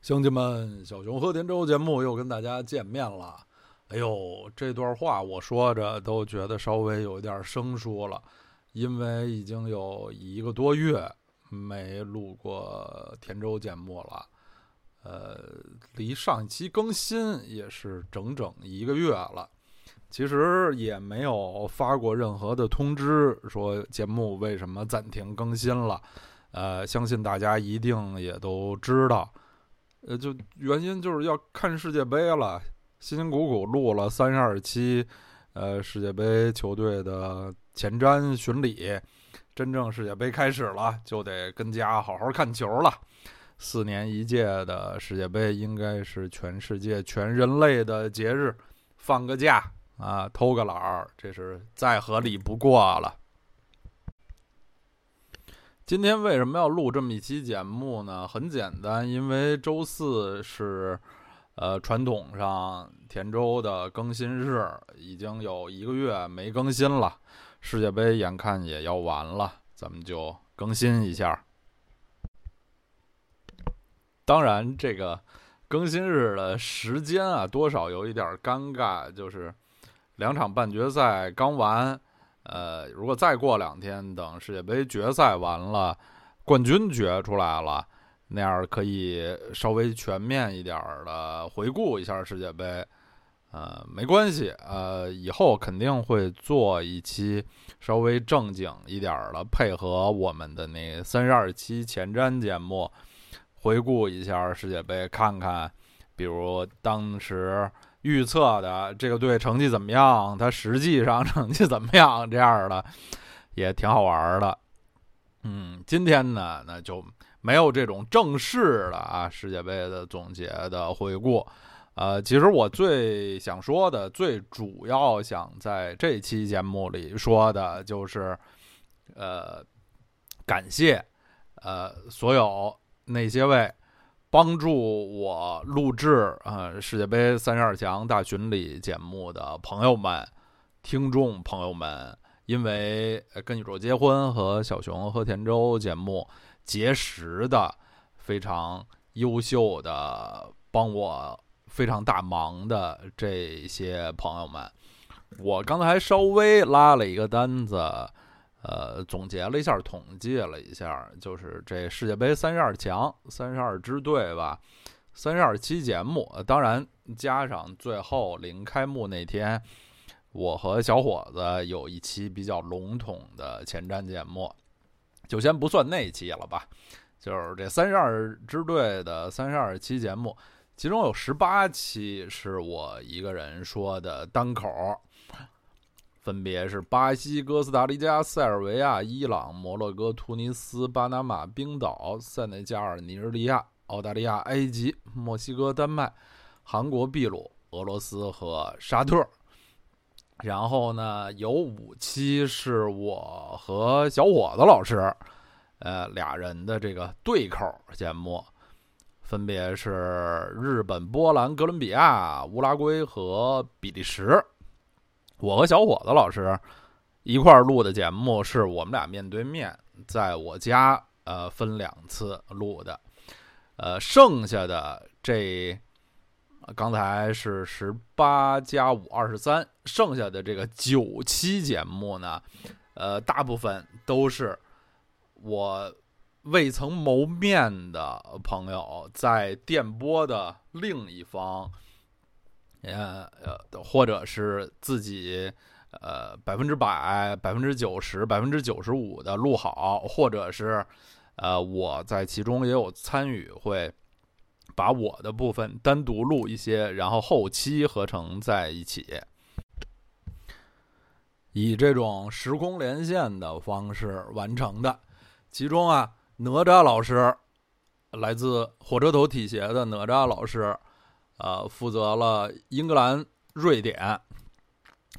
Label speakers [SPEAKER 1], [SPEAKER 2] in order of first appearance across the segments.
[SPEAKER 1] 乡亲们，小熊和田周节目又跟大家见面了。哎呦，这段话我说着都觉得稍微有一点生疏了，因为已经有一个多月没录过田周节目了。呃，离上一期更新也是整整一个月了。其实也没有发过任何的通知，说节目为什么暂停更新了。呃，相信大家一定也都知道。呃，就原因就是要看世界杯了，辛辛苦苦录了三十二期，呃，世界杯球队的前瞻巡礼，真正世界杯开始了，就得跟家好好看球了。四年一届的世界杯应该是全世界全人类的节日，放个假啊，偷个懒儿，这是再合理不过了。今天为什么要录这么一期节目呢？很简单，因为周四是，呃，传统上田周的更新日，已经有一个月没更新了。世界杯眼看也要完了，咱们就更新一下。当然，这个更新日的时间啊，多少有一点尴尬，就是两场半决赛刚完。呃，如果再过两天，等世界杯决赛完了，冠军决出来了，那样可以稍微全面一点的回顾一下世界杯。呃，没关系，呃，以后肯定会做一期稍微正经一点的，配合我们的那三十二期前瞻节目，回顾一下世界杯，看看，比如当时。预测的这个队成绩怎么样？他实际上 成绩怎么样？这样的也挺好玩的。嗯，今天呢，那就没有这种正式的啊世界杯的总结的回顾。呃，其实我最想说的，最主要想在这期节目里说的就是，呃，感谢呃所有那些位。帮助我录制啊世界杯三十二强大巡礼节目的朋友们、听众朋友们，因为跟宇宙结婚和小熊和田周节目结识的非常优秀的、帮我非常大忙的这些朋友们，我刚才稍微拉了一个单子。呃，总结了一下，统计了一下，就是这世界杯三十二强、三十二支队吧，三十二期节目，当然加上最后临开幕那天，我和小伙子有一期比较笼统的前瞻节目，就先不算那期了吧。就是这三十二支队的三十二期节目，其中有十八期是我一个人说的单口。分别是巴西、哥斯达黎加、塞尔维亚、伊朗、摩洛哥、突尼斯、巴拿马、冰岛、塞内加尔、尼日利亚、澳大利亚、埃及、墨西哥、丹麦、韩国、秘鲁、俄罗斯和沙特。然后呢，有五期是我和小伙子老师，呃，俩人的这个对口节目，分别是日本、波兰、哥伦比亚、乌拉圭和比利时。我和小伙子老师一块儿录的节目，是我们俩面对面，在我家呃分两次录的，呃，剩下的这刚才是十八加五二十三，剩下的这个九期节目呢，呃，大部分都是我未曾谋面的朋友在电波的另一方。呃呃，或者是自己呃百分之百、百分之九十、百分之九十五的录好，或者是呃我在其中也有参与，会把我的部分单独录一些，然后后期合成在一起，以这种时空连线的方式完成的。其中啊，哪吒老师来自火车头体协的哪吒老师。呃，负责了英格兰、瑞典，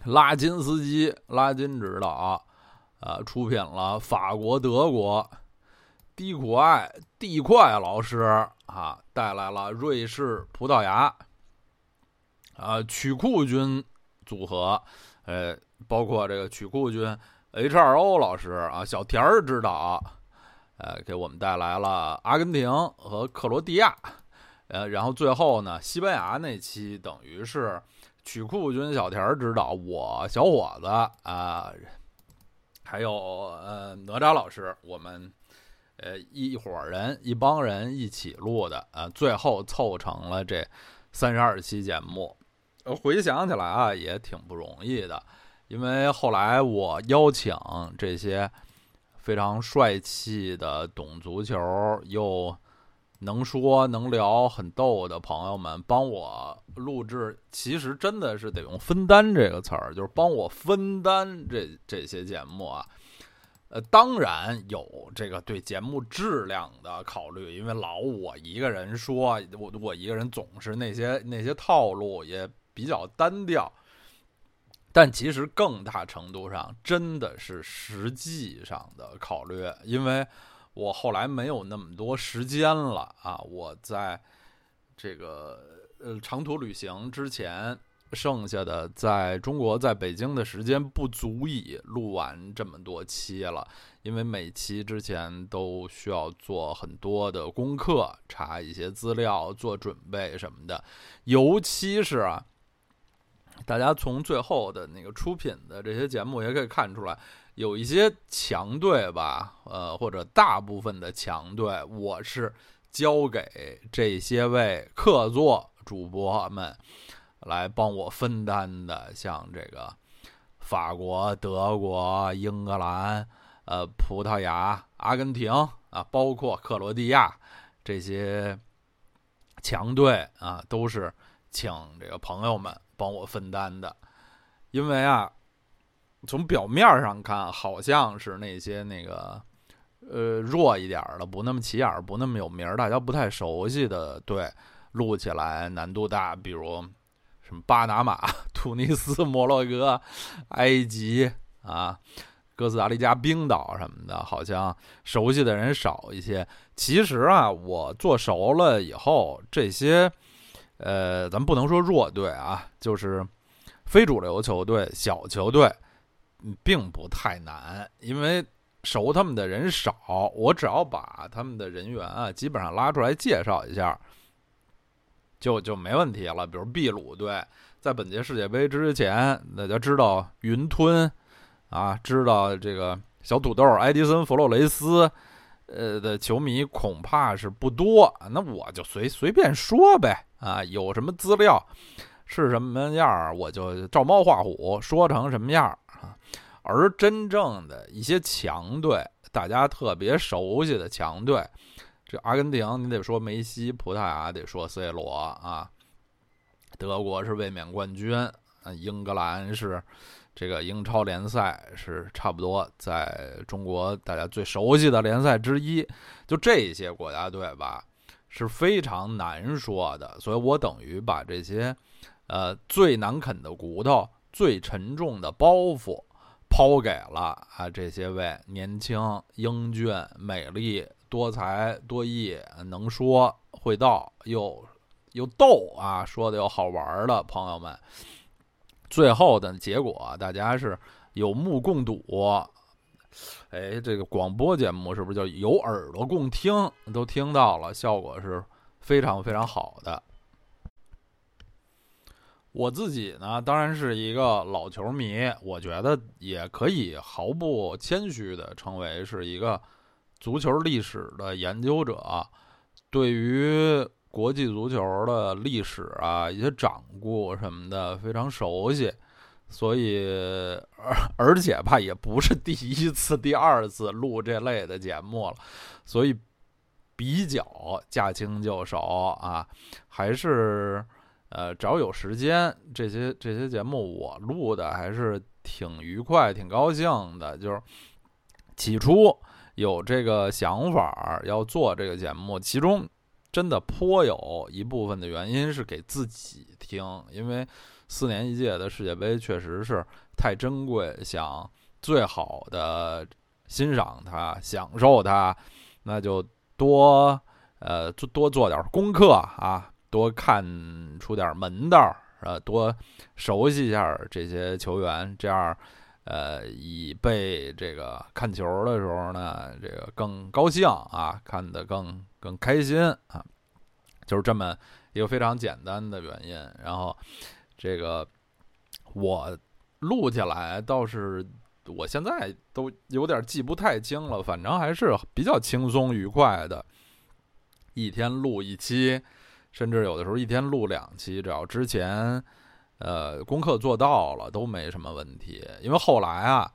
[SPEAKER 1] 拉金斯基、拉金指导，呃，出品了法国、德国，低苦艾、地块老师啊，带来了瑞士、葡萄牙，啊，曲库军组合，呃，包括这个曲库军 H2O 老师啊，小田儿指导，呃，给我们带来了阿根廷和克罗地亚。呃，然后最后呢，西班牙那期等于是曲库君小田指导，我小伙子啊，还有呃哪吒老师，我们呃一伙人一帮人一起录的，呃，最后凑成了这三十二期节目。回想起来啊，也挺不容易的，因为后来我邀请这些非常帅气的懂足球又。能说能聊很逗的朋友们帮我录制，其实真的是得用“分担”这个词儿，就是帮我分担这这些节目啊。呃，当然有这个对节目质量的考虑，因为老我一个人说，我我一个人总是那些那些套路也比较单调。但其实更大程度上真的是实际上的考虑，因为。我后来没有那么多时间了啊！我在这个呃长途旅行之前，剩下的在中国在北京的时间不足以录完这么多期了，因为每期之前都需要做很多的功课，查一些资料，做准备什么的。尤其是啊，大家从最后的那个出品的这些节目也可以看出来。有一些强队吧，呃，或者大部分的强队，我是交给这些位客座主播们来帮我分担的，像这个法国、德国、英格兰、呃，葡萄牙、阿根廷啊，包括克罗地亚这些强队啊，都是请这个朋友们帮我分担的，因为啊。从表面上看，好像是那些那个，呃，弱一点的、不那么起眼、不那么有名、大家不太熟悉的队，录起来难度大。比如什么巴拿马、突尼斯、摩洛哥、埃及啊、哥斯达黎加、冰岛什么的，好像熟悉的人少一些。其实啊，我做熟了以后，这些，呃，咱不能说弱队啊，就是非主流球队、小球队。并不太难，因为熟他们的人少，我只要把他们的人员啊，基本上拉出来介绍一下，就就没问题了。比如秘鲁队，在本届世界杯之前，大家知道云吞啊，知道这个小土豆埃迪森·弗洛雷斯，呃的球迷恐怕是不多。那我就随随便说呗，啊，有什么资料是什么样儿，我就照猫画虎说成什么样儿。而真正的一些强队，大家特别熟悉的强队，这阿根廷你得说梅西，葡萄牙得说 C 罗啊，德国是卫冕冠军，啊英格兰是这个英超联赛是差不多在中国大家最熟悉的联赛之一，就这些国家队吧是非常难说的，所以我等于把这些呃最难啃的骨头、最沉重的包袱。抛给了啊这些位年轻、英俊、美丽、多才多艺、能说会道又又逗啊，说的又好玩的朋友们。最后的结果，大家是有目共睹。哎，这个广播节目是不是就有耳朵共听？都听到了，效果是非常非常好的。我自己呢，当然是一个老球迷，我觉得也可以毫不谦虚的称为是一个足球历史的研究者，对于国际足球的历史啊一些掌故什么的非常熟悉，所以而而且吧也不是第一次、第二次录这类的节目了，所以比较驾轻就熟啊，还是。呃，只要有时间，这些这些节目我录的还是挺愉快、挺高兴的。就是起初有这个想法要做这个节目，其中真的颇有一部分的原因是给自己听，因为四年一届的世界杯确实是太珍贵，想最好的欣赏它、享受它，那就多呃多多做点功课啊。多看出点门道，呃，多熟悉一下这些球员，这样，呃，以备这个看球的时候呢，这个更高兴啊，看得更更开心啊。就是这么一个非常简单的原因。然后这个我录起来倒是。我现在都有点记不太清了，反正还是比较轻松愉快的，一天录一期，甚至有的时候一天录两期，只要之前呃功课做到了都没什么问题。因为后来啊，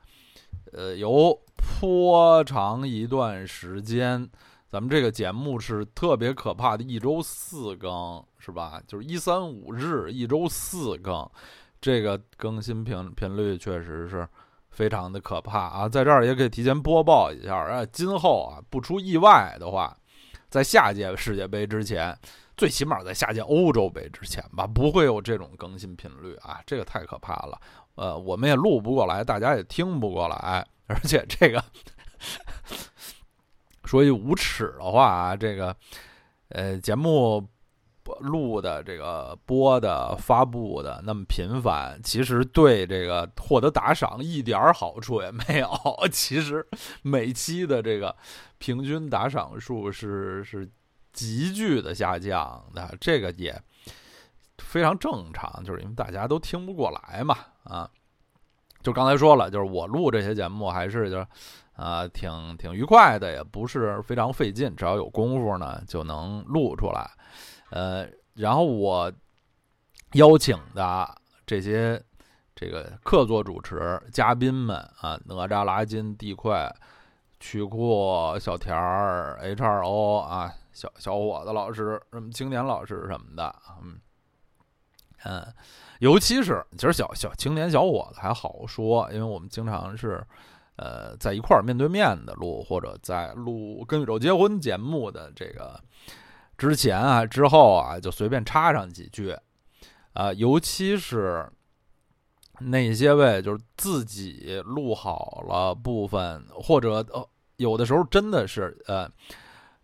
[SPEAKER 1] 呃，有颇长一段时间，咱们这个节目是特别可怕的，一周四更，是吧？就是一三五日一周四更，这个更新频频率确实是。非常的可怕啊！在这儿也可以提前播报一下啊，今后啊不出意外的话，在下届世界杯之前，最起码在下届欧洲杯之前吧，不会有这种更新频率啊，这个太可怕了。呃，我们也录不过来，大家也听不过来，而且这个说句无耻的话啊，这个呃节目。录的这个播的发布的那么频繁，其实对这个获得打赏一点好处也没有。其实每期的这个平均打赏数是是急剧的下降的，这个也非常正常，就是因为大家都听不过来嘛。啊，就刚才说了，就是我录这些节目还是就是啊挺挺愉快的，也不是非常费劲，只要有功夫呢就能录出来。呃，然后我邀请的这些这个客座主持嘉宾们啊，哪吒、拉筋、地块、曲库、小田儿、H 二 O 啊，小小伙子老师，什么青年老师什么的，嗯嗯，尤其是其实小小青年小伙子还好说，因为我们经常是呃在一块儿面对面的录，或者在录《跟宇宙结婚》节目的这个。之前啊，之后啊，就随便插上几句，啊，尤其是那些位就是自己录好了部分，或者呃，有的时候真的是呃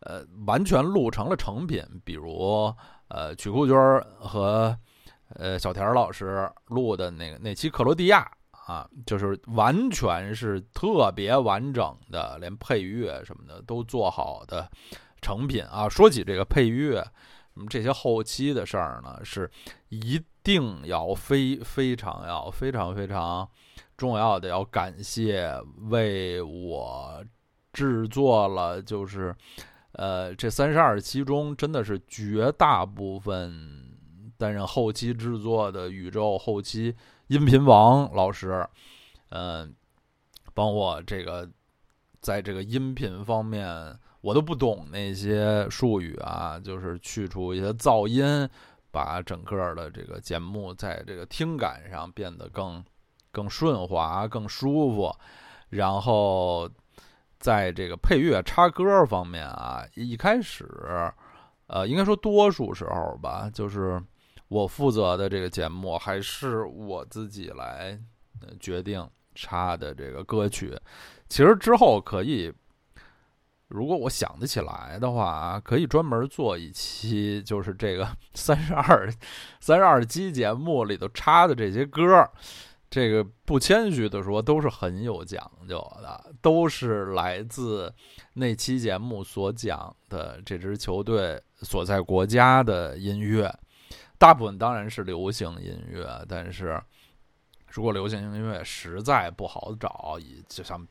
[SPEAKER 1] 呃，完全录成了成品，比如呃，曲库军和呃小田老师录的那个那期克罗地亚啊，就是完全是特别完整的，连配乐什么的都做好的。成品啊，说起这个配乐，什么这些后期的事儿呢，是一定要非非常要非常非常重要的，要感谢为我制作了，就是呃这三十二期中，真的是绝大部分担任后期制作的宇宙后期音频王老师，嗯，帮我这个在这个音频方面。我都不懂那些术语啊，就是去除一些噪音，把整个的这个节目在这个听感上变得更更顺滑、更舒服。然后在这个配乐插歌方面啊，一开始，呃，应该说多数时候吧，就是我负责的这个节目还是我自己来决定插的这个歌曲。其实之后可以。如果我想得起来的话，可以专门做一期，就是这个 三十二、三十二期节目里头插的这些歌，这个不谦虚的说，都是很有讲究的，都是来自那期节目所讲的这支球队所在国家的音乐，大部分当然是流行音乐，但是如果流行音乐实在不好找，就像。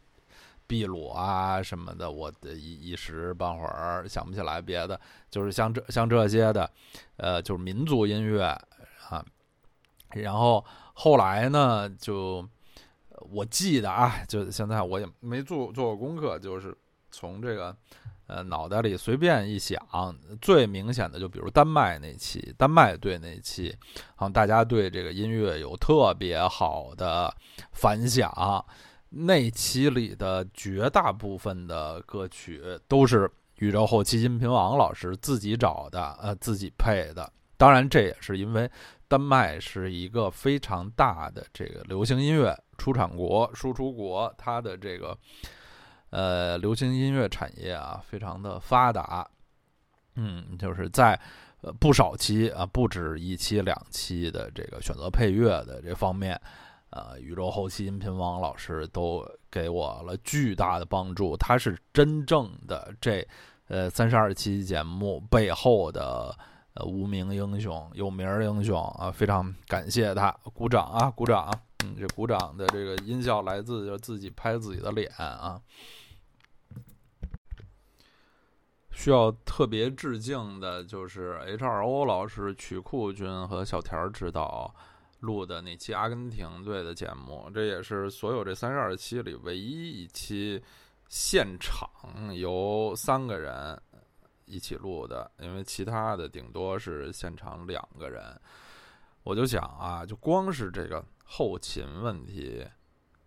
[SPEAKER 1] 秘鲁啊什么的，我的一一时半会儿想不起来别的，就是像这像这些的，呃，就是民族音乐啊。然后后来呢，就我记得啊，就现在我也没做做过功课，就是从这个呃脑袋里随便一想，最明显的就比如丹麦那期，丹麦队那期，好像大家对这个音乐有特别好的反响。那期里的绝大部分的歌曲都是宇宙后期音频王老师自己找的，呃，自己配的。当然，这也是因为丹麦是一个非常大的这个流行音乐出产国、输出国，它的这个呃流行音乐产业啊非常的发达。嗯，就是在呃不少期啊，不止一期两期的这个选择配乐的这方面。呃，宇宙后期音频王老师都给我了巨大的帮助，他是真正的这呃三十二期节目背后的呃无名英雄、有名英雄啊，非常感谢他，鼓掌啊，鼓掌！嗯，这鼓掌的这个音效来自就自己拍自己的脸啊。需要特别致敬的就是 H2O 老师、曲库君和小田指导录的那期阿根廷队的节目，这也是所有这三十二期里唯一一期现场由三个人一起录的，因为其他的顶多是现场两个人。我就想啊，就光是这个后勤问题，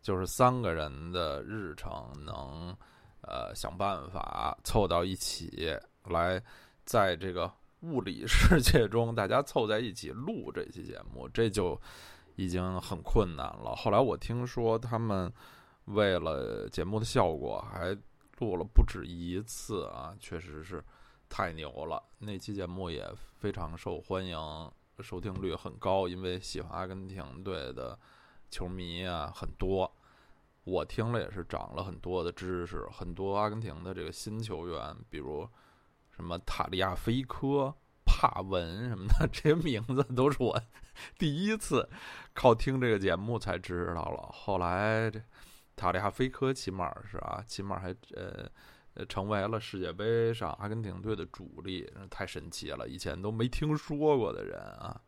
[SPEAKER 1] 就是三个人的日程能。呃，想办法凑到一起来，在这个物理世界中，大家凑在一起录这期节目，这就已经很困难了。后来我听说，他们为了节目的效果，还录了不止一次啊，确实是太牛了。那期节目也非常受欢迎，收听率很高，因为喜欢阿根廷队的球迷啊很多。我听了也是长了很多的知识，很多阿根廷的这个新球员，比如什么塔利亚菲科、帕文什么的，这些名字都是我第一次靠听这个节目才知道了。后来这塔利亚菲科起码是啊，起码还呃成为了世界杯上阿根廷队的主力，太神奇了，以前都没听说过的人啊。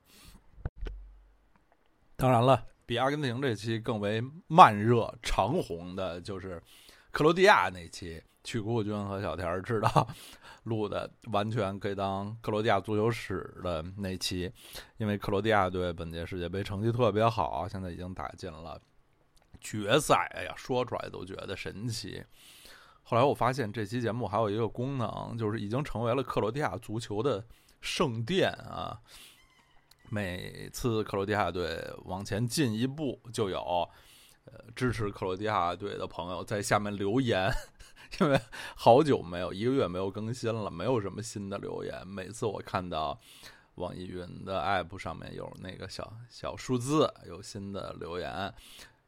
[SPEAKER 1] 当然了。比阿根廷这期更为慢热长红的，就是克罗地亚那期，曲库君和小田知道录的，完全可以当克罗地亚足球史的那期，因为克罗地亚队本届世界杯成绩特别好，现在已经打进了决赛，哎呀，说出来都觉得神奇。后来我发现这期节目还有一个功能，就是已经成为了克罗地亚足球的圣殿啊。每次克罗地亚队往前进一步，就有呃支持克罗地亚队的朋友在下面留言，因为好久没有一个月没有更新了，没有什么新的留言。每次我看到网易云的 app 上面有那个小小数字，有新的留言，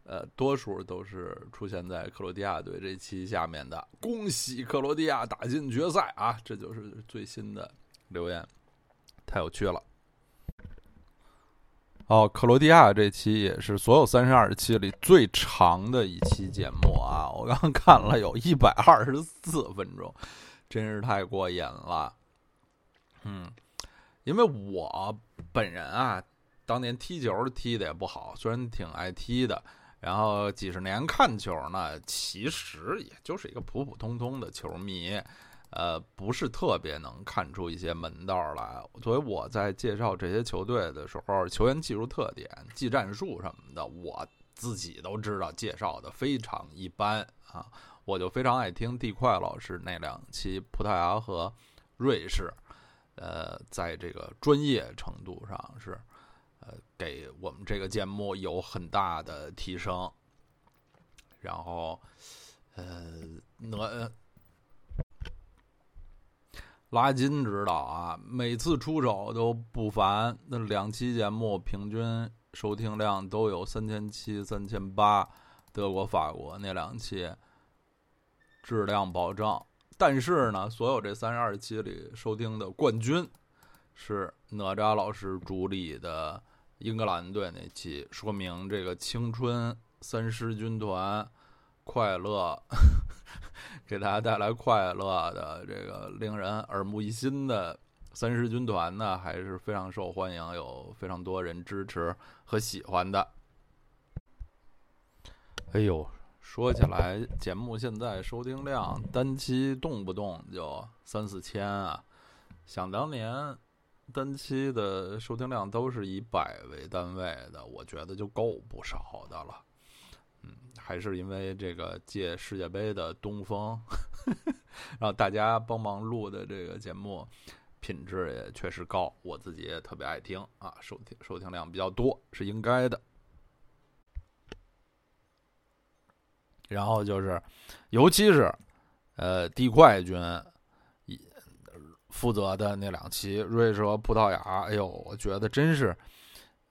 [SPEAKER 1] 呃，多数都是出现在克罗地亚队这期下面的“恭喜克罗地亚打进决赛啊”，这就是最新的留言，太有趣了。哦，克罗地亚这期也是所有三十二期里最长的一期节目啊！我刚看了有一百二十四分钟，真是太过瘾了。嗯，因为我本人啊，当年踢球踢的也不好，虽然挺爱踢的，然后几十年看球呢，其实也就是一个普普通通的球迷。呃，不是特别能看出一些门道来，所以我在介绍这些球队的时候，球员技术特点、技战术什么的，我自己都知道，介绍的非常一般啊。我就非常爱听地块老师那两期葡萄牙和瑞士，呃，在这个专业程度上是，给我们这个节目有很大的提升。然后，呃，哪？拉金指导啊，每次出手都不凡。那两期节目平均收听量都有三千七、三千八，德国、法国那两期质量保证。但是呢，所有这三十二期里收听的冠军是哪吒老师主理的英格兰队那期，说明这个青春三狮军团快乐。给大家带来快乐的这个令人耳目一新的三狮军团呢，还是非常受欢迎，有非常多人支持和喜欢的。哎呦，说起来，节目现在收听量单期动不动就三四千啊！想当年，单期的收听量都是以百为单位的，我觉得就够不少的了。嗯，还是因为这个借世界杯的东风，然后大家帮忙录的这个节目品质也确实高，我自己也特别爱听啊，收听收听量比较多是应该的。然后就是，尤其是呃地块军负责的那两期瑞士和葡萄牙，哎呦，我觉得真是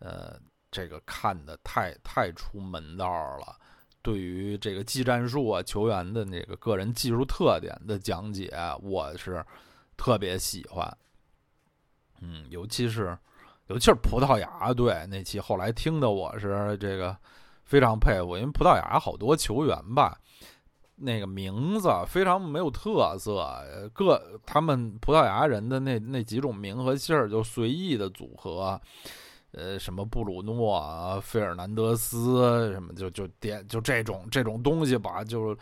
[SPEAKER 1] 呃。这个看的太太出门道了，对于这个技战术啊、球员的那个个人技术特点的讲解，我是特别喜欢。嗯，尤其是尤其是葡萄牙队那期，后来听的我是这个非常佩服，因为葡萄牙好多球员吧。那个名字非常没有特色，各他们葡萄牙人的那那几种名和姓儿就随意的组合，呃，什么布鲁诺、费尔南德斯什么，就就点就这种这种东西吧，就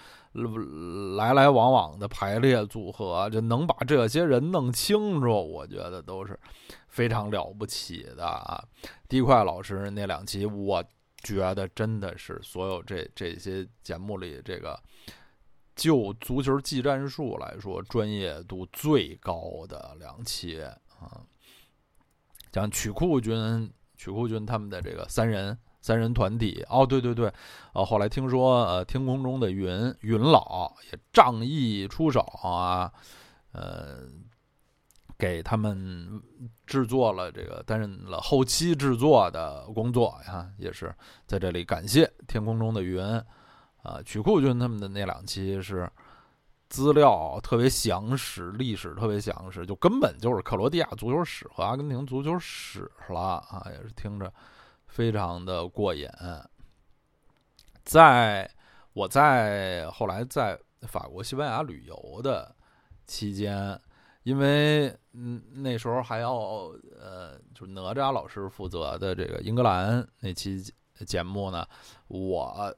[SPEAKER 1] 来来往往的排列组合，就能把这些人弄清楚，我觉得都是非常了不起的啊。地块老师那两期，我觉得真的是所有这这些节目里这个。就足球技战术来说，专业度最高的两期啊，像曲库军、曲库军他们的这个三人三人团体哦，对对对，呃，后来听说呃，天空中的云云老也仗义出手啊，呃，给他们制作了这个担任了后期制作的工作呀，也是在这里感谢天空中的云。啊，曲库军他们的那两期是资料特别详实，历史特别详实，就根本就是克罗地亚足球史和阿根廷足球史了啊，也是听着非常的过瘾。在我在后来在法国、西班牙旅游的期间，因为嗯那时候还要呃，就是哪吒老师负责的这个英格兰那期节目呢，我。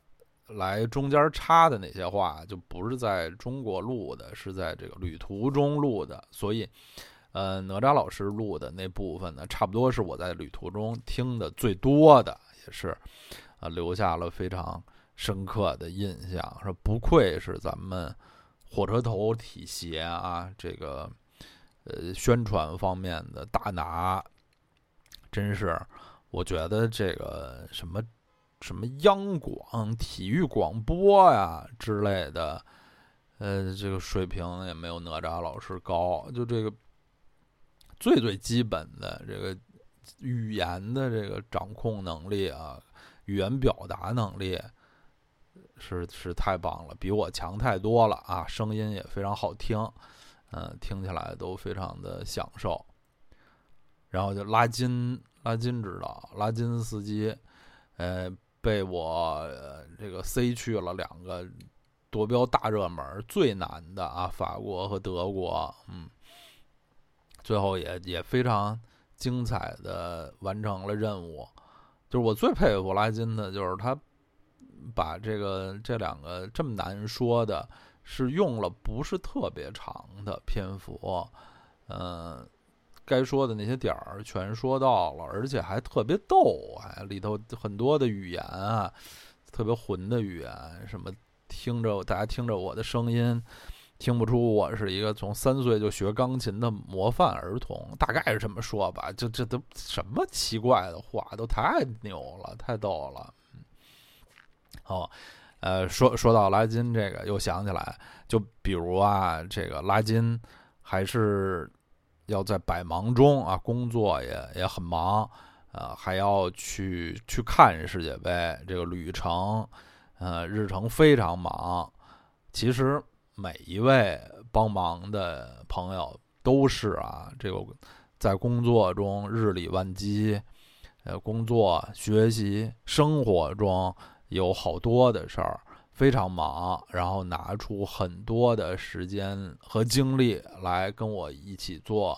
[SPEAKER 1] 来中间插的那些话就不是在中国录的，是在这个旅途中录的，所以，呃，哪吒老师录的那部分呢，差不多是我在旅途中听的最多的，也是，啊，留下了非常深刻的印象。说不愧是咱们火车头体系啊，这个呃宣传方面的大拿，真是，我觉得这个什么。什么央广体育广播呀之类的，呃，这个水平也没有哪吒老师高。就这个最最基本的这个语言的这个掌控能力啊，语言表达能力是是太棒了，比我强太多了啊！声音也非常好听，嗯，听起来都非常的享受。然后就拉金，拉金知道，拉金司机，呃。被我这个塞去了两个夺标大热门最难的啊，法国和德国，嗯，最后也也非常精彩的完成了任务。就是我最佩服拉金的，就是他把这个这两个这么难说的，是用了不是特别长的篇幅，嗯。该说的那些点儿全说到了，而且还特别逗，哎，里头很多的语言啊，特别混的语言，什么听着大家听着我的声音，听不出我是一个从三岁就学钢琴的模范儿童，大概是这么说吧。就这都什么奇怪的话，都太牛了，太逗了。哦，呃，说说到拉筋这个，又想起来，就比如啊，这个拉筋还是。要在百忙中啊，工作也也很忙，呃，还要去去看世界杯这个旅程，呃，日程非常忙。其实每一位帮忙的朋友都是啊，这个在工作中日理万机，呃，工作、学习、生活中有好多的事儿。非常忙，然后拿出很多的时间和精力来跟我一起做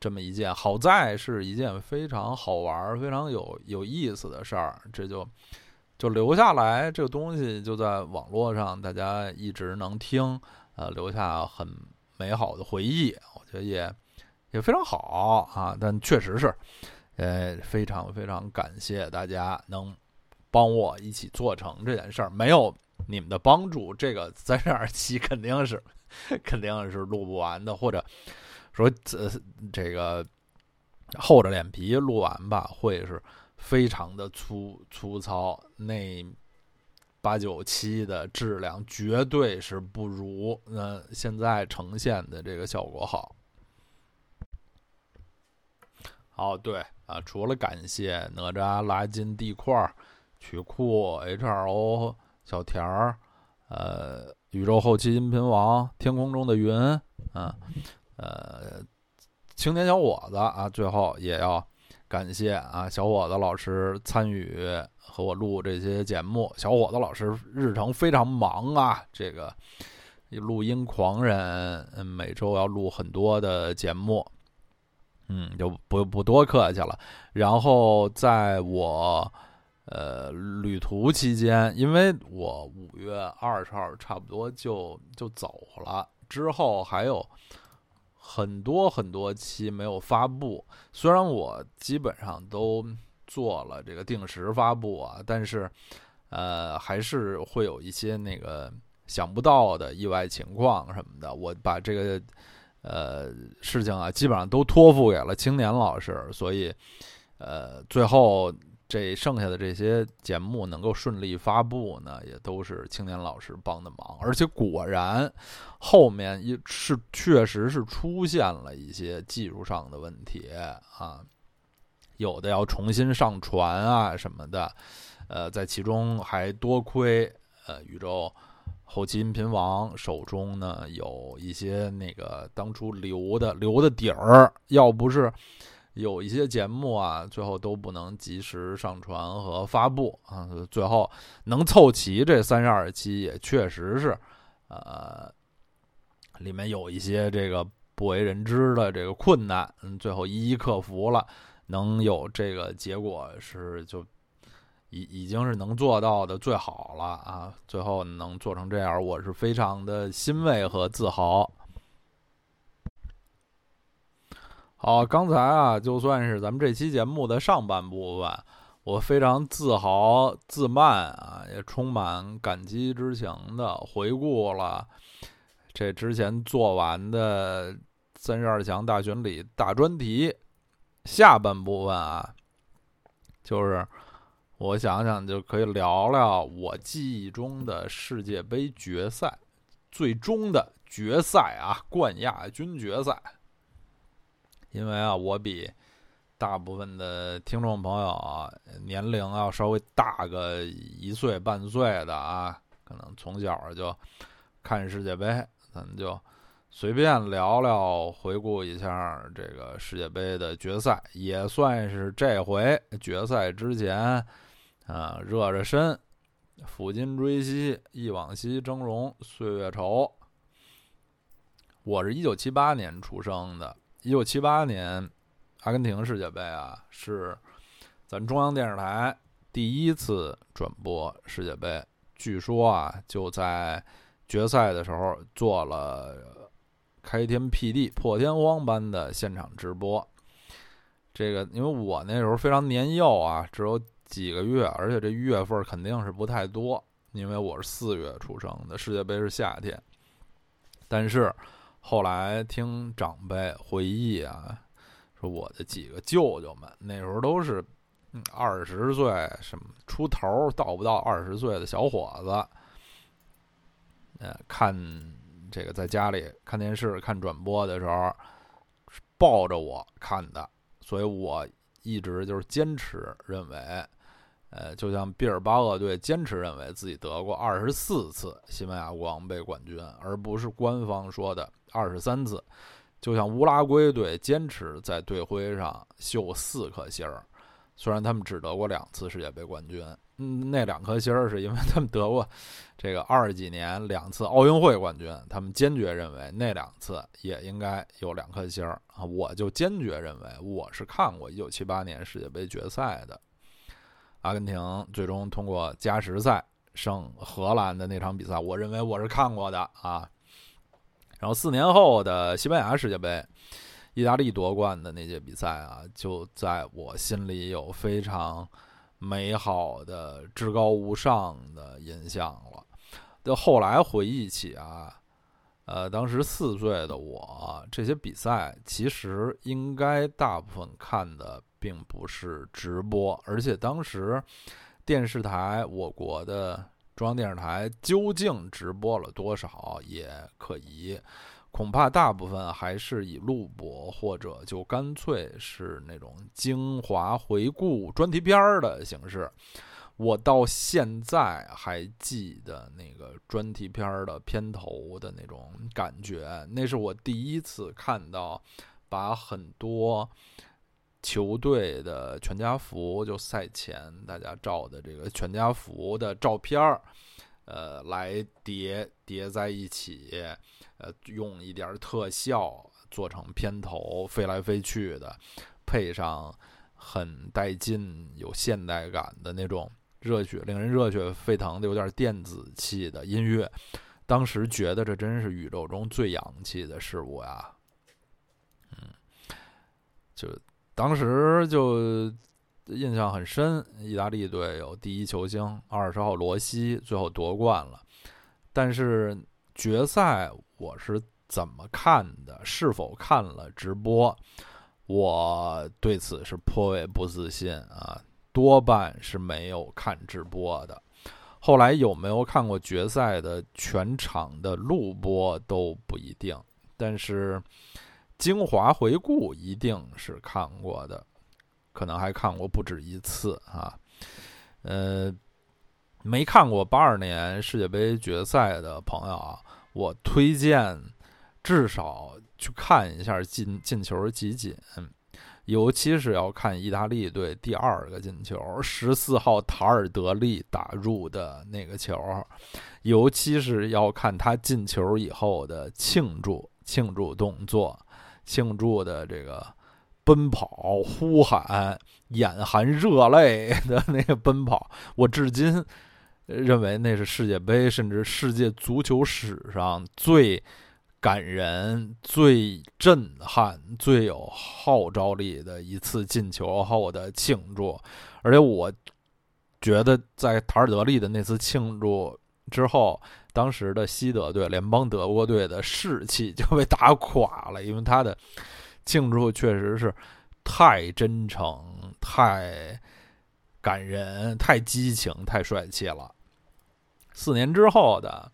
[SPEAKER 1] 这么一件，好在是一件非常好玩、非常有有意思的事儿，这就就留下来。这个东西就在网络上，大家一直能听，呃，留下很美好的回忆。我觉得也也非常好啊，但确实是，呃，非常非常感谢大家能帮我一起做成这件事儿，没有。你们的帮助，这个三十二期肯定是，肯定是录不完的，或者说这这个厚着脸皮录完吧，会是非常的粗粗糙，那八九期的质量绝对是不如呃现在呈现的这个效果好。哦，对啊，除了感谢哪吒拉筋地块曲库 HRO。小田儿，呃，宇宙后期音频王，天空中的云，啊，呃，青年小伙子啊，最后也要感谢啊小伙子老师参与和我录这些节目。小伙子老师日程非常忙啊，这个录音狂人，每周要录很多的节目，嗯，就不不多客气了。然后在我呃旅途期间，因为我五月二十号差不多就就走了，之后还有。很多很多期没有发布，虽然我基本上都做了这个定时发布啊，但是，呃，还是会有一些那个想不到的意外情况什么的。我把这个呃事情啊，基本上都托付给了青年老师，所以，呃，最后。这剩下的这些节目能够顺利发布呢，也都是青年老师帮的忙。而且果然，后面一是确实是出现了一些技术上的问题啊，有的要重新上传啊什么的。呃，在其中还多亏呃宇宙后期音频王手中呢有一些那个当初留的留的底儿，要不是。有一些节目啊，最后都不能及时上传和发布啊。最后能凑齐这三十二期，也确实是，呃，里面有一些这个不为人知的这个困难，嗯，最后一一克服了，能有这个结果是就已已经是能做到的最好了啊。最后能做成这样，我是非常的欣慰和自豪。好，刚才啊，就算是咱们这期节目的上半部分，我非常自豪、自慢啊，也充满感激之情的回顾了这之前做完的三十二强大选里大专题。下半部分啊，就是我想想就可以聊聊我记忆中的世界杯决赛，最终的决赛啊，冠亚军决赛。因为啊，我比大部分的听众朋友啊年龄要稍微大个一岁半岁的啊，可能从小就看世界杯，咱们就随便聊聊，回顾一下这个世界杯的决赛，也算是这回决赛之前啊热热身，抚今追昔，忆往昔峥嵘岁月稠。我是一九七八年出生的。一九七八年，阿根廷世界杯啊，是咱中央电视台第一次转播世界杯。据说啊，就在决赛的时候做了开天辟地、破天荒般的现场直播。这个，因为我那时候非常年幼啊，只有几个月，而且这月份肯定是不太多，因为我是四月出生的，世界杯是夏天。但是。后来听长辈回忆啊，说我的几个舅舅们那时候都是二十岁什么出头到不到二十岁的小伙子，呃，看这个在家里看电视看转播的时候，抱着我看的，所以我一直就是坚持认为。呃，就像毕尔巴鄂队坚持认为自己得过二十四次西班牙国王杯冠军，而不是官方说的二十三次；就像乌拉圭队坚持在队徽上绣四颗星儿，虽然他们只得过两次世界杯冠军，嗯，那两颗星儿是因为他们得过这个二几年两次奥运会冠军，他们坚决认为那两次也应该有两颗星儿啊！我就坚决认为我是看过一九七八年世界杯决赛的。阿根廷最终通过加时赛胜荷兰的那场比赛，我认为我是看过的啊。然后四年后的西班牙世界杯，意大利夺冠的那届比赛啊，就在我心里有非常美好的、至高无上的印象了。就后来回忆起啊，呃，当时四岁的我，这些比赛其实应该大部分看的。并不是直播，而且当时电视台，我国的中央电视台究竟直播了多少也可疑，恐怕大部分还是以录播或者就干脆是那种精华回顾专题片儿的形式。我到现在还记得那个专题片儿的片头的那种感觉，那是我第一次看到。把很多球队的全家福，就赛前大家照的这个全家福的照片儿，呃，来叠叠在一起，呃，用一点特效做成片头，飞来飞去的，配上很带劲、有现代感的那种热血、令人热血沸腾的、有点电子气的音乐。当时觉得这真是宇宙中最洋气的事物呀，嗯，就当时就印象很深。意大利队有第一球星二十号罗西，最后夺冠了。但是决赛我是怎么看的？是否看了直播？我对此是颇为不自信啊，多半是没有看直播的。后来有没有看过决赛的全场的录播都不一定，但是精华回顾一定是看过的，可能还看过不止一次啊。呃，没看过八二年世界杯决赛的朋友啊，我推荐至少去看一下进进球集锦。尤其是要看意大利队第二个进球，十四号塔尔德利打入的那个球，尤其是要看他进球以后的庆祝庆祝动作，庆祝的这个奔跑、呼喊、眼含热泪的那个奔跑，我至今认为那是世界杯甚至世界足球史上最。感人、最震撼、最有号召力的一次进球后的庆祝，而且我觉得在塔尔德利的那次庆祝之后，当时的西德队、联邦德国队的士气就被打垮了，因为他的庆祝确实是太真诚、太感人、太激情、太帅气了。四年之后的。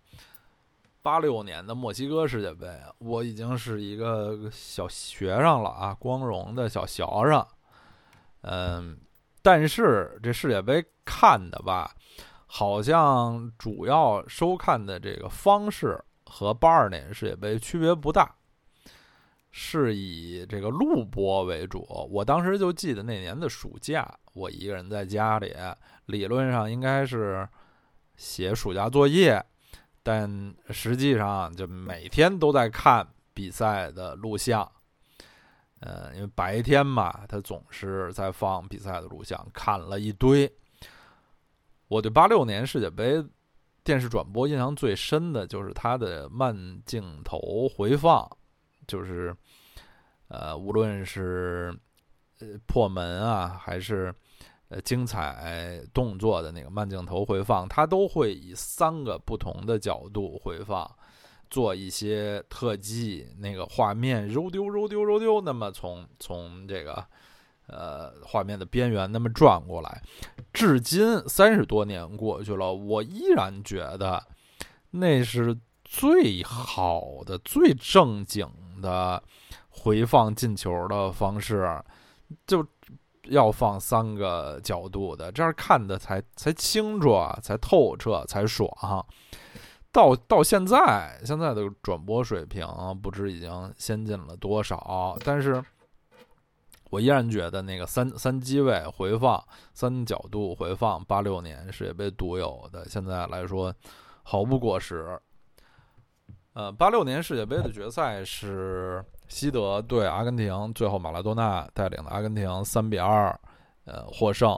[SPEAKER 1] 八六年的墨西哥世界杯，我已经是一个小学生了啊，光荣的小学生。嗯，但是这世界杯看的吧，好像主要收看的这个方式和八二年世界杯区别不大，是以这个录播为主。我当时就记得那年的暑假，我一个人在家里，理论上应该是写暑假作业。但实际上，就每天都在看比赛的录像，呃，因为白天嘛，他总是在放比赛的录像，看了一堆。我对八六年世界杯电视转播印象最深的就是它的慢镜头回放，就是呃，无论是呃破门啊，还是。呃，精彩动作的那个慢镜头回放，它都会以三个不同的角度回放，做一些特技，那个画面揉丢揉丢揉丢，那么从从这个呃画面的边缘那么转过来，至今三十多年过去了，我依然觉得那是最好的、最正经的回放进球的方式，就。要放三个角度的，这样看的才才清楚啊，才透彻，才爽。到到现在，现在的转播水平不知已经先进了多少，但是我依然觉得那个三三机位回放、三角度回放，八六年世界杯独有的，现在来说毫不过时。呃，八六年世界杯的决赛是。西德对阿根廷，最后马拉多纳带领的阿根廷三比二，呃获胜。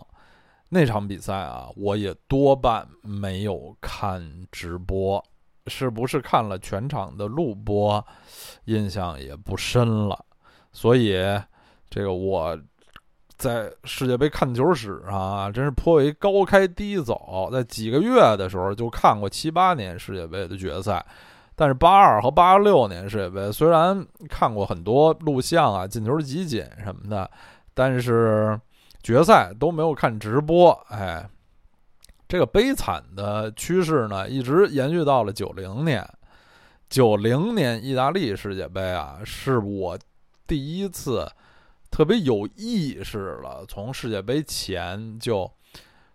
[SPEAKER 1] 那场比赛啊，我也多半没有看直播，是不是看了全场的录播，印象也不深了。所以，这个我在世界杯看球史上啊，真是颇为高开低走。在几个月的时候就看过七八年世界杯的决赛。但是八二和八六年世界杯虽然看过很多录像啊、进球集锦什么的，但是决赛都没有看直播。哎，这个悲惨的趋势呢，一直延续到了九零年。九零年意大利世界杯啊，是我第一次特别有意识了，从世界杯前就。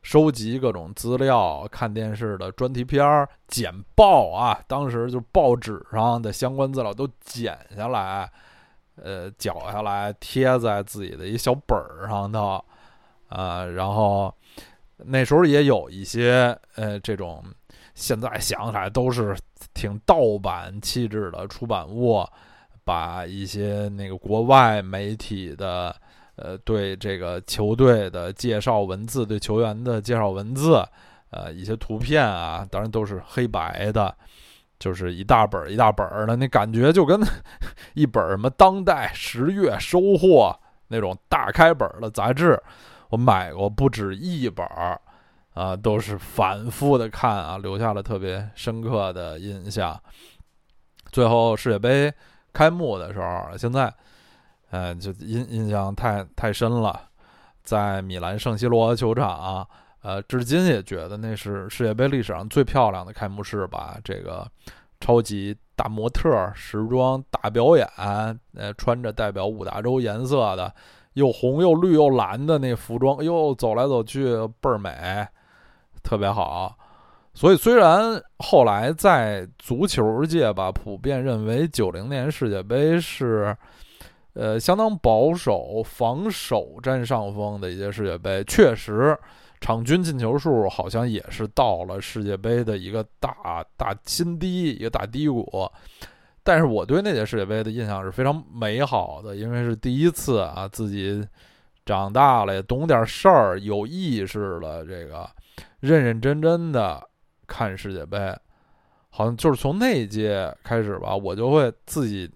[SPEAKER 1] 收集各种资料，看电视的专题片儿、简报啊，当时就报纸上的相关资料都剪下来，呃绞下来贴在自己的一小本儿上头，啊，然后那时候也有一些呃这种，现在想起来都是挺盗版气质的出版物，把一些那个国外媒体的呃对这个球队的介绍文字，对球员的介绍文字，呃一些图片啊，当然都是黑白的。就是一大本一大本的，那感觉就跟 一本什么当代十月收获那种大开本的杂志，我买过不止一本儿，啊，都是反复的看啊，留下了特别深刻的印象。最后世界杯开幕的时候，现在，呃，就印印象太太深了，在米兰圣西罗球场。呃，至今也觉得那是世界杯历史上最漂亮的开幕式吧。这个超级大模特时装大表演，呃，穿着代表五大洲颜色的，又红又绿又蓝的那服装，又走来走去倍儿美，特别好。所以虽然后来在足球界吧，普遍认为九零年世界杯是，呃，相当保守、防守占上风的一届世界杯，确实。场均进球数好像也是到了世界杯的一个大大新低，一个大低谷。但是我对那届世界杯的印象是非常美好的，因为是第一次啊，自己长大了，也懂点事儿，有意识了，这个认认真真的看世界杯。好像就是从那一届开始吧，我就会自己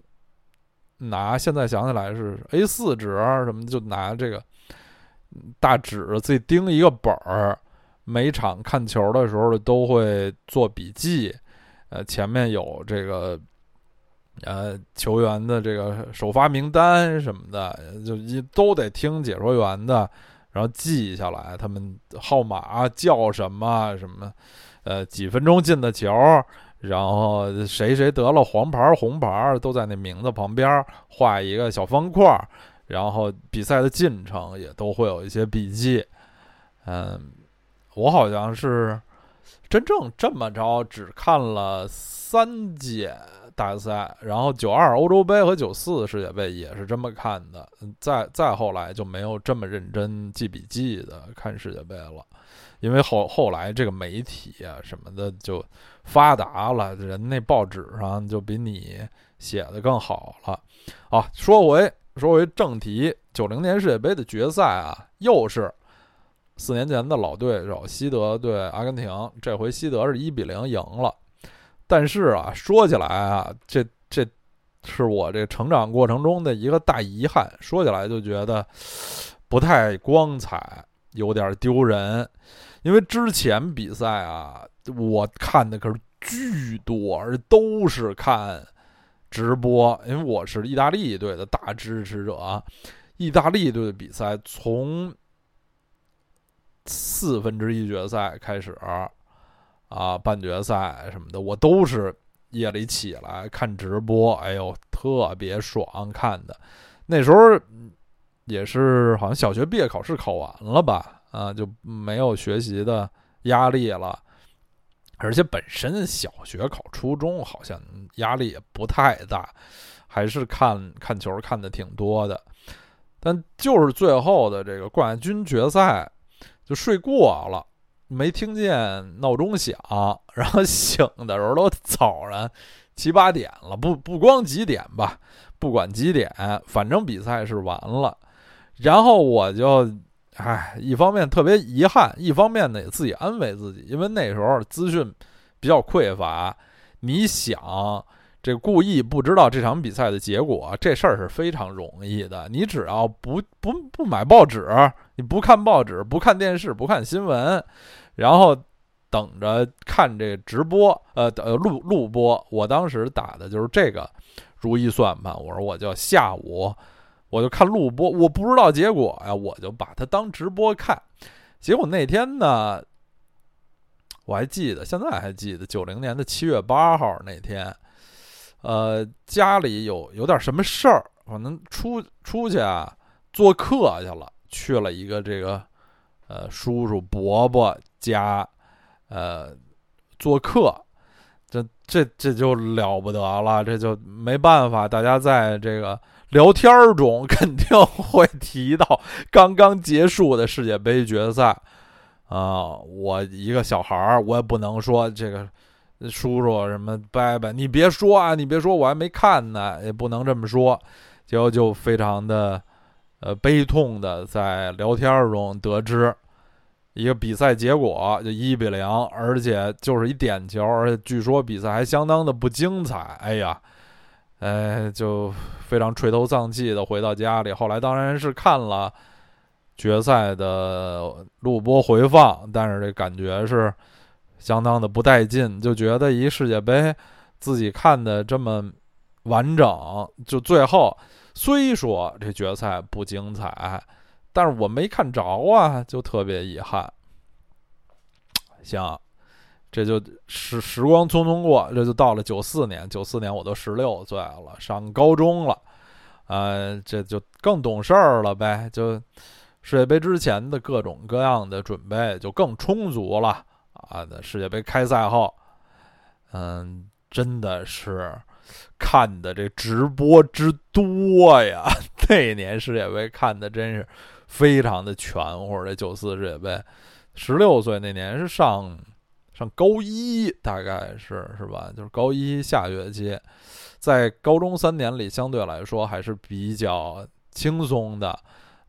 [SPEAKER 1] 拿，现在想起来是 A 四纸什么，就拿这个。大纸自己钉一个本儿，每场看球的时候都会做笔记。呃，前面有这个呃球员的这个首发名单什么的，就一都得听解说员的，然后记下来他们号码叫什么什么，呃几分钟进的球，然后谁谁得了黄牌红牌，都在那名字旁边画一个小方块。然后比赛的进程也都会有一些笔记，嗯，我好像是真正这么着只看了三届大赛，然后九二欧洲杯和九四世界杯也是这么看的，再再后来就没有这么认真记笔记的看世界杯了，因为后后来这个媒体啊什么的就发达了，人那报纸上就比你写的更好了。啊，说回。说回正题，九零年世界杯的决赛啊，又是四年前的老对手西德对阿根廷。这回西德是一比零赢了。但是啊，说起来啊，这这是我这成长过程中的一个大遗憾。说起来就觉得不太光彩，有点丢人。因为之前比赛啊，我看的可是巨多，而都是看。直播，因为我是意大利队的大支持者，意大利队的比赛从四分之一决赛开始，啊，半决赛什么的，我都是夜里起来看直播，哎呦，特别爽看的。那时候也是好像小学毕业考试考完了吧，啊，就没有学习的压力了。而且本身小学考初中好像压力也不太大，还是看看球看的挺多的。但就是最后的这个冠军决赛，就睡过了，没听见闹钟响，然后醒的时候都早上七八点了。不不光几点吧，不管几点，反正比赛是完了。然后我就。唉，一方面特别遗憾，一方面呢也自己安慰自己，因为那时候资讯比较匮乏。你想，这故意不知道这场比赛的结果，这事儿是非常容易的。你只要不不不买报纸，你不看报纸，不看电视，不看新闻，然后等着看这直播，呃呃录录播。我当时打的就是这个如意算盘，我说我就下午。我就看录播，我不知道结果呀，我就把它当直播看。结果那天呢，我还记得，现在还记得，九零年的七月八号那天，呃，家里有有点什么事儿，可能出出去啊做客去了，去了一个这个呃叔叔伯伯家，呃做客，这这这就了不得了，这就没办法，大家在这个。聊天中肯定会提到刚刚结束的世界杯决赛啊。我一个小孩儿，我也不能说这个叔叔什么伯伯，你别说啊，你别说，我还没看呢，也不能这么说。结果就非常的呃悲痛的在聊天中得知。一个比赛结果就一比零，而且就是一点球，而且据说比赛还相当的不精彩。哎呀，哎，就非常垂头丧气的回到家里。后来当然是看了决赛的录播回放，但是这感觉是相当的不带劲，就觉得一世界杯自己看的这么完整，就最后虽说这决赛不精彩。但是我没看着啊，就特别遗憾。行，这就时时光匆匆过，这就到了九四年。九四年我都十六岁了，上高中了，呃，这就更懂事儿了呗。就世界杯之前的各种各样的准备就更充足了啊。那世界杯开赛后，嗯，真的是看的这直播之多呀。那年世界杯看的真是。非常的全乎，这九四世界杯，十六岁那年是上上高一，大概是是吧？就是高一下学期，在高中三年里，相对来说还是比较轻松的，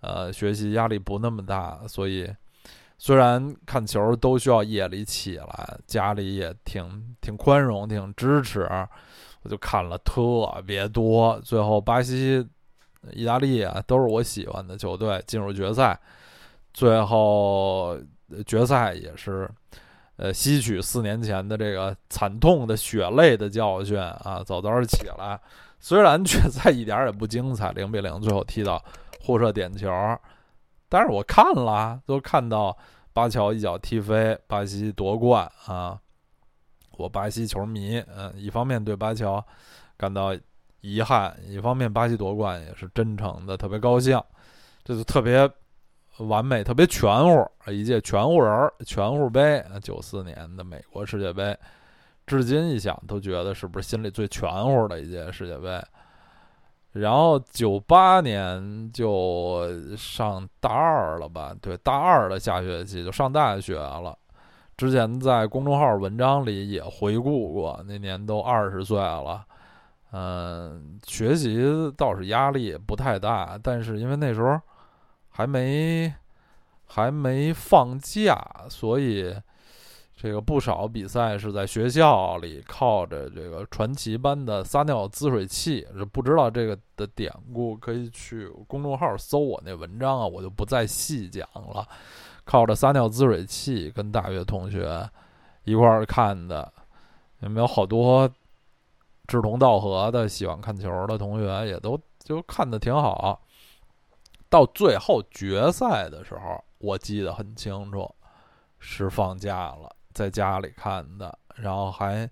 [SPEAKER 1] 呃，学习压力不那么大，所以虽然看球都需要夜里起来，家里也挺挺宽容、挺支持，我就看了特别多，最后巴西。意大利啊，都是我喜欢的球队进入决赛，最后决赛也是，呃，吸取四年前的这个惨痛的血泪的教训啊，早早起来。虽然决赛一点也不精彩，零比零最后踢到互射点球，但是我看了，都看到巴乔一脚踢飞，巴西夺冠啊！我巴西球迷，嗯，一方面对巴乔感到。遗憾，一方面巴西夺冠也是真诚的，特别高兴，这就特别完美，特别全乎，一届全乎人，全乎杯。九四年的美国世界杯，至今一想都觉得是不是心里最全乎的一届世界杯。然后九八年就上大二了吧？对，大二的下学期就上大学了。之前在公众号文章里也回顾过，那年都二十岁了。嗯，学习倒是压力不太大，但是因为那时候还没还没放假，所以这个不少比赛是在学校里靠着这个传奇般的撒尿滋水器。不知道这个的典故，可以去公众号搜我那文章啊，我就不再细讲了。靠着撒尿滋水器跟大学同学一块儿看的，有没有好多？志同道合的喜欢看球的同学也都就看的挺好。到最后决赛的时候，我记得很清楚，是放假了，在家里看的，然后还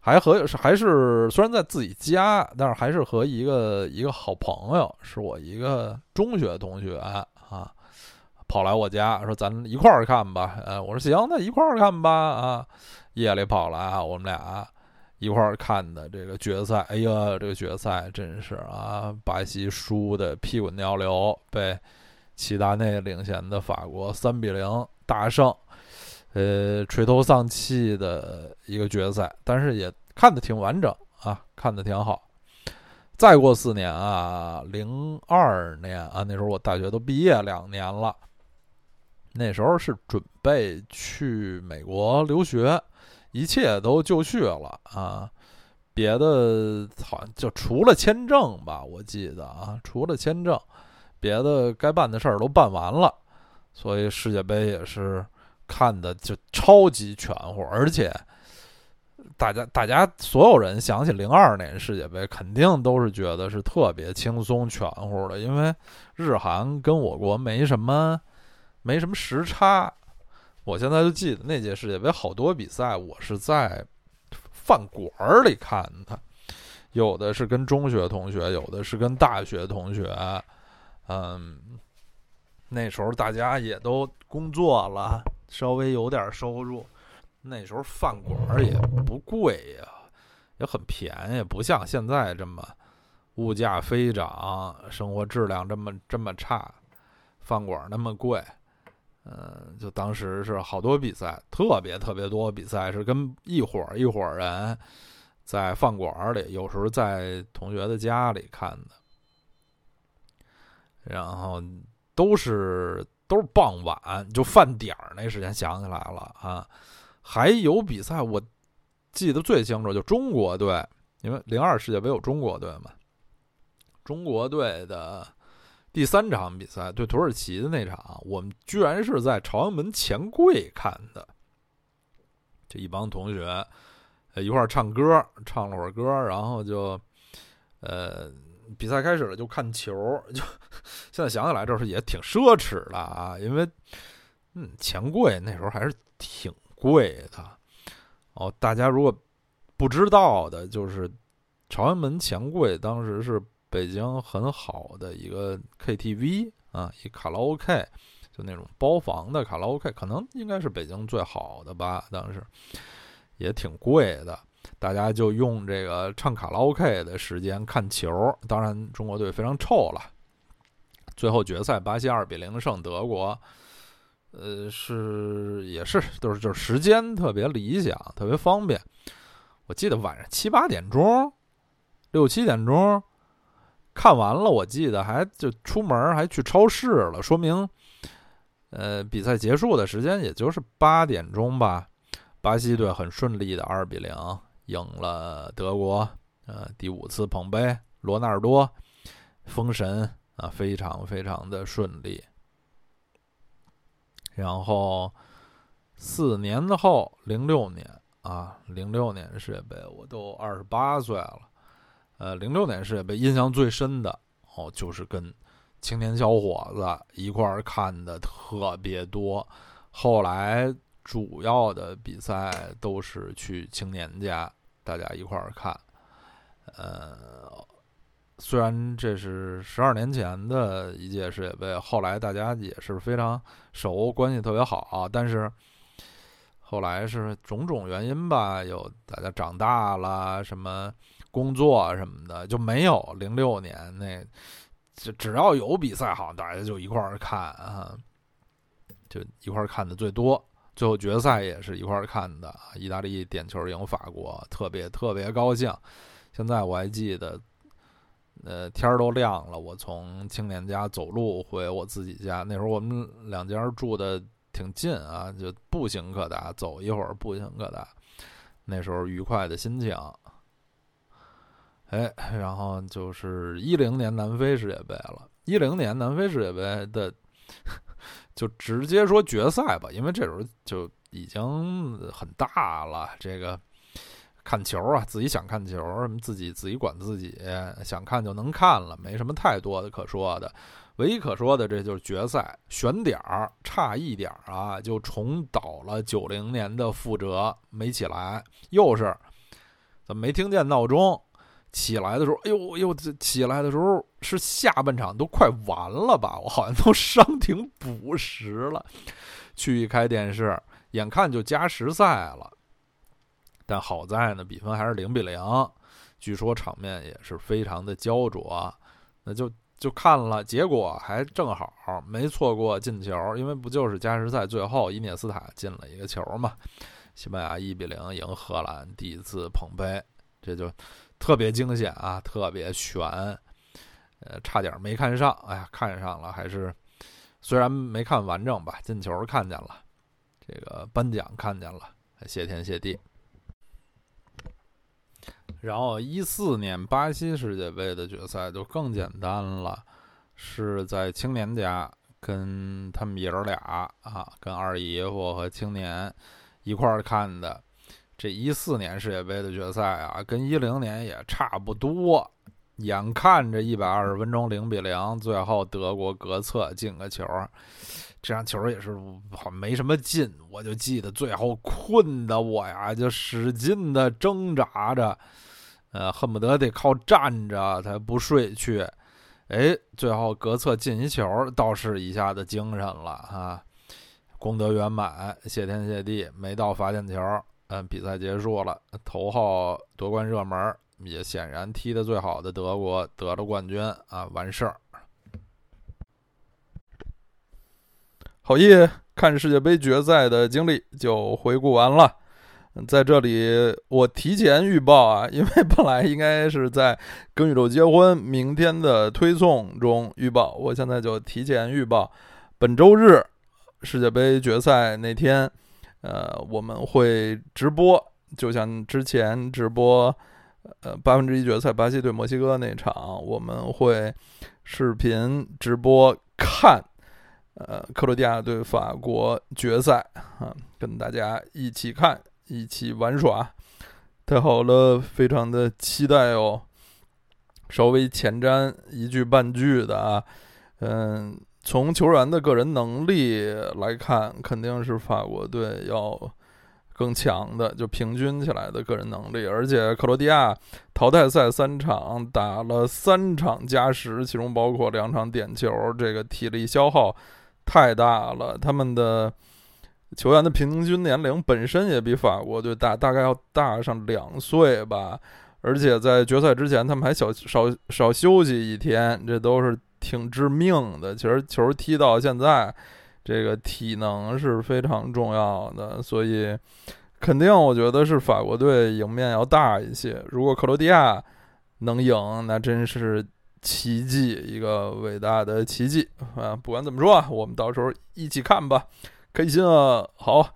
[SPEAKER 1] 还和还是虽然在自己家，但是还是和一个一个好朋友，是我一个中学同学啊，跑来我家说咱一块儿看吧。呃，我说行，那一块儿看吧。啊，夜里跑来，我们俩。一块儿看的这个决赛，哎呀，这个决赛真是啊，巴西输的屁滚尿流，被齐达内领衔的法国三比零大胜，呃，垂头丧气的一个决赛，但是也看的挺完整啊，看的挺好。再过四年啊，零二年啊，那时候我大学都毕业两年了，那时候是准备去美国留学。一切都就绪了啊，别的好像就除了签证吧，我记得啊，除了签证，别的该办的事儿都办完了，所以世界杯也是看的就超级全乎，而且大家大家所有人想起零二年世界杯，肯定都是觉得是特别轻松全乎的，因为日韩跟我国没什么没什么时差。我现在就记得那届世界杯好多比赛，我是在饭馆里看的，有的是跟中学同学，有的是跟大学同学。嗯，那时候大家也都工作了，稍微有点收入。那时候饭馆也不贵呀，也很便宜，不像现在这么物价飞涨，生活质量这么这么差，饭馆那么贵，嗯，就当时是好多比赛，特别特别多比赛是跟一伙一伙人在饭馆里，有时候在同学的家里看的，然后都是都是傍晚，就饭点儿那时间想起来了啊，还有比赛，我记得最清楚就中国队，因为零二世界杯有中国队嘛。中国队的第三场比赛对土耳其的那场，我们居然是在朝阳门前柜看的。这一帮同学一块儿唱歌，唱了会儿歌，然后就呃比赛开始了，就看球。就现在想起来，这是也挺奢侈的啊，因为嗯钱柜那时候还是挺贵的。哦，大家如果不知道的，就是朝阳门钱柜当时是。北京很好的一个 KTV 啊，一卡拉 OK，就那种包房的卡拉 OK，可能应该是北京最好的吧。当时也挺贵的，大家就用这个唱卡拉 OK 的时间看球。当然，中国队非常臭了，最后决赛巴西二比零胜德国。呃，是也是都是就是时间特别理想，特别方便。我记得晚上七八点钟，六七点钟。看完了，我记得还就出门还去超市了，说明，呃，比赛结束的时间也就是八点钟吧。巴西队很顺利的二比零赢了德国，呃，第五次捧杯，罗纳尔多封神啊，非常非常的顺利。然后四年后，零六年啊，零六年世界杯，我都二十八岁了。呃，零六年世界杯印象最深的哦，就是跟青年小伙子一块儿看的特别多。后来主要的比赛都是去青年家，大家一块儿看。呃，虽然这是十二年前的一届世界杯，后来大家也是非常熟，关系特别好，但是后来是种种原因吧，有大家长大了什么。工作什么的就没有零六年那，只只要有比赛，好像大家就一块儿看啊，就一块儿看的最多。最后决赛也是一块儿看的，意大利点球赢法国，特别特别高兴。现在我还记得，呃，天儿都亮了，我从青年家走路回我自己家。那时候我们两家住的挺近啊，就步行可达，走一会儿步行可达。那时候愉快的心情。哎，然后就是一零年南非世界杯了。一零年南非世界杯的，就直接说决赛吧，因为这时候就已经很大了。这个看球啊，自己想看球，什么自己自己管自己，想看就能看了，没什么太多的可说的。唯一可说的，这就是决赛选点儿差一点儿啊，就重蹈了九零年的覆辙，没起来。又是怎么没听见闹钟？起来的时候，哎呦哎呦！起来的时候是下半场都快完了吧？我好像都伤停补时了。去一开电视，眼看就加时赛了。但好在呢，比分还是零比零。据说场面也是非常的焦灼。那就就看了，结果还正好没错过进球，因为不就是加时赛最后伊涅斯塔进了一个球嘛？西班牙一比零赢荷兰，第一次捧杯，这就。特别惊险啊，特别悬，呃，差点没看上。哎呀，看上了，还是虽然没看完整吧，进球看见了，这个颁奖看见了，谢天谢地。然后一四年巴西世界杯的决赛就更简单了，是在青年家跟他们爷儿俩啊，跟二姨夫和青年一块儿看的。这一四年世界杯的决赛啊，跟一零年也差不多。眼看着一百二十分钟零比零，最后德国格策进个球，这场球也是好没什么劲。我就记得最后困的我呀，就使劲的挣扎着，呃，恨不得得靠站着才不睡去。哎，最后格策进一球，倒是一下子精神了啊，功德圆满，谢天谢地，没到罚点球。嗯，比赛结束了，头号夺冠热门
[SPEAKER 2] 也显然踢得最好的德国得了冠军啊，完事儿。好耶！看世界杯决赛的经历就回顾完了。在这里，我提前预报啊，因为本来应该是在《跟宇宙结婚》明天的推送中预报，我现在就提前预报，本周日世界杯决赛那天，呃，我们会直播，就像之前直播，呃，八分之一决赛巴西对墨西哥那场，我们会视频直播看，呃，克罗地亚对法国决赛啊，跟大家一起看。一起玩耍，太好了，非常的期待哦。稍微前瞻一句半句的啊，嗯，从球员的个人能力来看，肯定是法国队要更强的，就平均起来的个人能力。而且克罗地亚淘汰赛三场打了三场加时，其中包括两场点球，这个体力消耗太大了，他们的。球员的平均年龄本身也比法国队大，大概要大上两岁吧。而且在决赛之前，他们还小少少休息一天，这都是挺致命的。其实球踢到现在，这个体能是非常重要的，所以肯定我觉得是法国队赢面要大一些。如果克罗地亚能赢，那真是奇迹，一个伟大的奇迹啊！不管怎么说，我们到时候一起看吧。开心啊！好，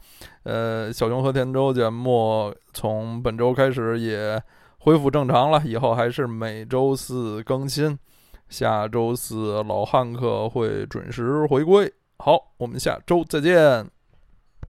[SPEAKER 2] 呃，小熊和田周节目从本周开始也恢复正常了，以后还是每周四更新，下周四老汉克会准时回归。好，我们下周再见。